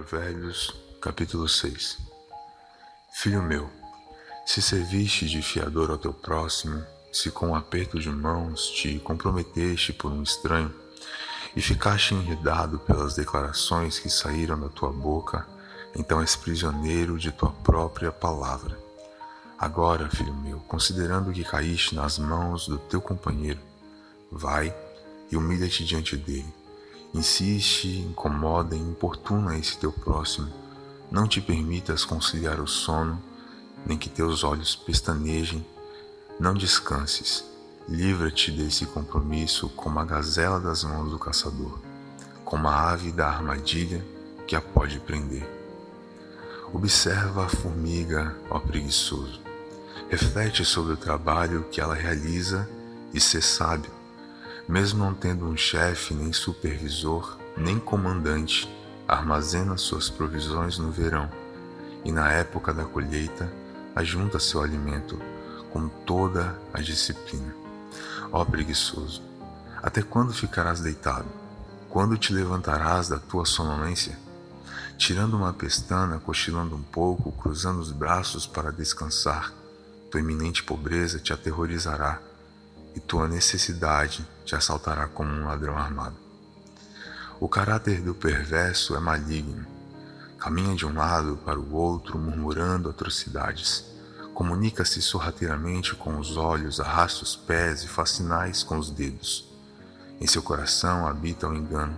Provérbios, capítulo 6 Filho meu, se serviste de fiador ao teu próximo, se com um aperto de mãos te comprometeste por um estranho, e ficaste enredado pelas declarações que saíram da tua boca, então és prisioneiro de tua própria palavra. Agora, filho meu, considerando que caíste nas mãos do teu companheiro, vai e humilha-te diante dele Insiste, incomoda e importuna esse teu próximo. Não te permitas conciliar o sono, nem que teus olhos pestanejem. Não descanses. Livra-te desse compromisso como a gazela das mãos do caçador, como a ave da armadilha que a pode prender. Observa a formiga, ó preguiçoso. Reflete sobre o trabalho que ela realiza e ser sábio mesmo não tendo um chefe, nem supervisor, nem comandante, armazena suas provisões no verão e na época da colheita ajunta seu alimento com toda a disciplina. Ó preguiçoso, até quando ficarás deitado? Quando te levantarás da tua sonolência? Tirando uma pestana, cochilando um pouco, cruzando os braços para descansar, tua iminente pobreza te aterrorizará e tua necessidade te assaltará como um ladrão armado. O caráter do perverso é maligno. Caminha de um lado para o outro, murmurando atrocidades. Comunica-se sorrateiramente com os olhos, arrasta os pés e faz sinais com os dedos. Em seu coração habita o engano.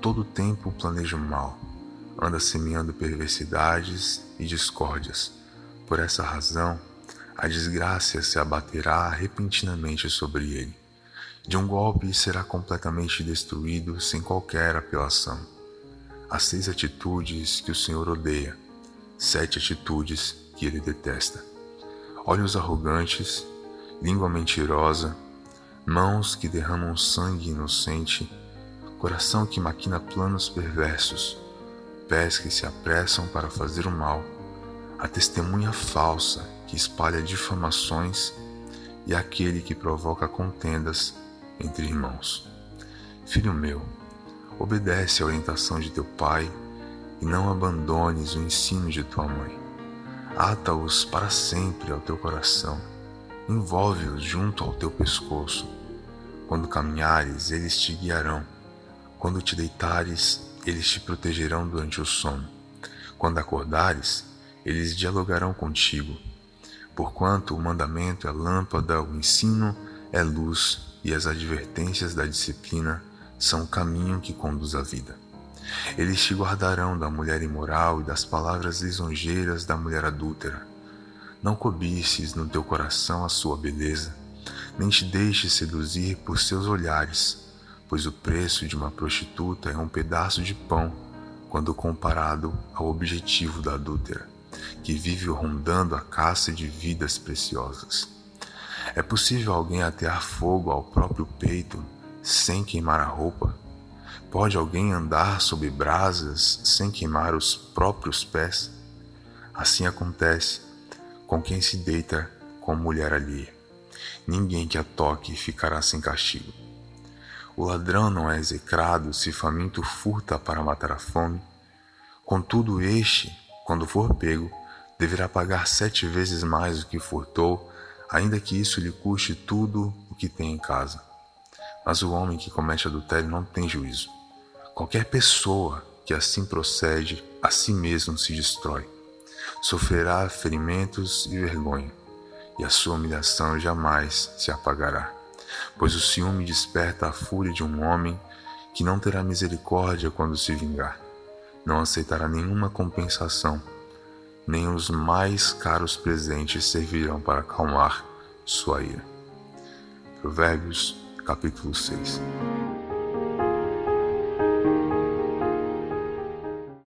Todo o tempo planeja o mal. Anda semeando perversidades e discórdias. Por essa razão, a desgraça se abaterá repentinamente sobre ele. De um golpe será completamente destruído sem qualquer apelação. As seis atitudes que o Senhor odeia, sete atitudes que ele detesta: olhos arrogantes, língua mentirosa, mãos que derramam sangue inocente, coração que maquina planos perversos, pés que se apressam para fazer o mal, a testemunha falsa que espalha difamações e aquele que provoca contendas entre irmãos. Filho meu, obedece à orientação de teu pai e não abandones o ensino de tua mãe. Ata-os para sempre ao teu coração, envolve-os junto ao teu pescoço. Quando caminhares, eles te guiarão. Quando te deitares, eles te protegerão durante o sono. Quando acordares, eles dialogarão contigo Porquanto o mandamento é lâmpada, o ensino é luz e as advertências da disciplina são o caminho que conduz à vida. Eles te guardarão da mulher imoral e das palavras lisonjeiras da mulher adúltera. Não cobices no teu coração a sua beleza, nem te deixes seduzir por seus olhares, pois o preço de uma prostituta é um pedaço de pão quando comparado ao objetivo da adúltera que vive rondando a caça de vidas preciosas. É possível alguém atear fogo ao próprio peito sem queimar a roupa? Pode alguém andar sob brasas sem queimar os próprios pés? Assim acontece com quem se deita com mulher alheia. Ninguém que a toque ficará sem castigo. O ladrão não é execrado se faminto furta para matar a fome. Contudo, este quando for pego, deverá pagar sete vezes mais do que furtou, ainda que isso lhe custe tudo o que tem em casa. Mas o homem que comete adultério não tem juízo. Qualquer pessoa que assim procede, a si mesmo se destrói. Sofrerá ferimentos e vergonha, e a sua humilhação jamais se apagará. Pois o ciúme desperta a fúria de um homem que não terá misericórdia quando se vingar não aceitará nenhuma compensação, nem os mais caros presentes servirão para acalmar sua ira. Provérbios, capítulo 6.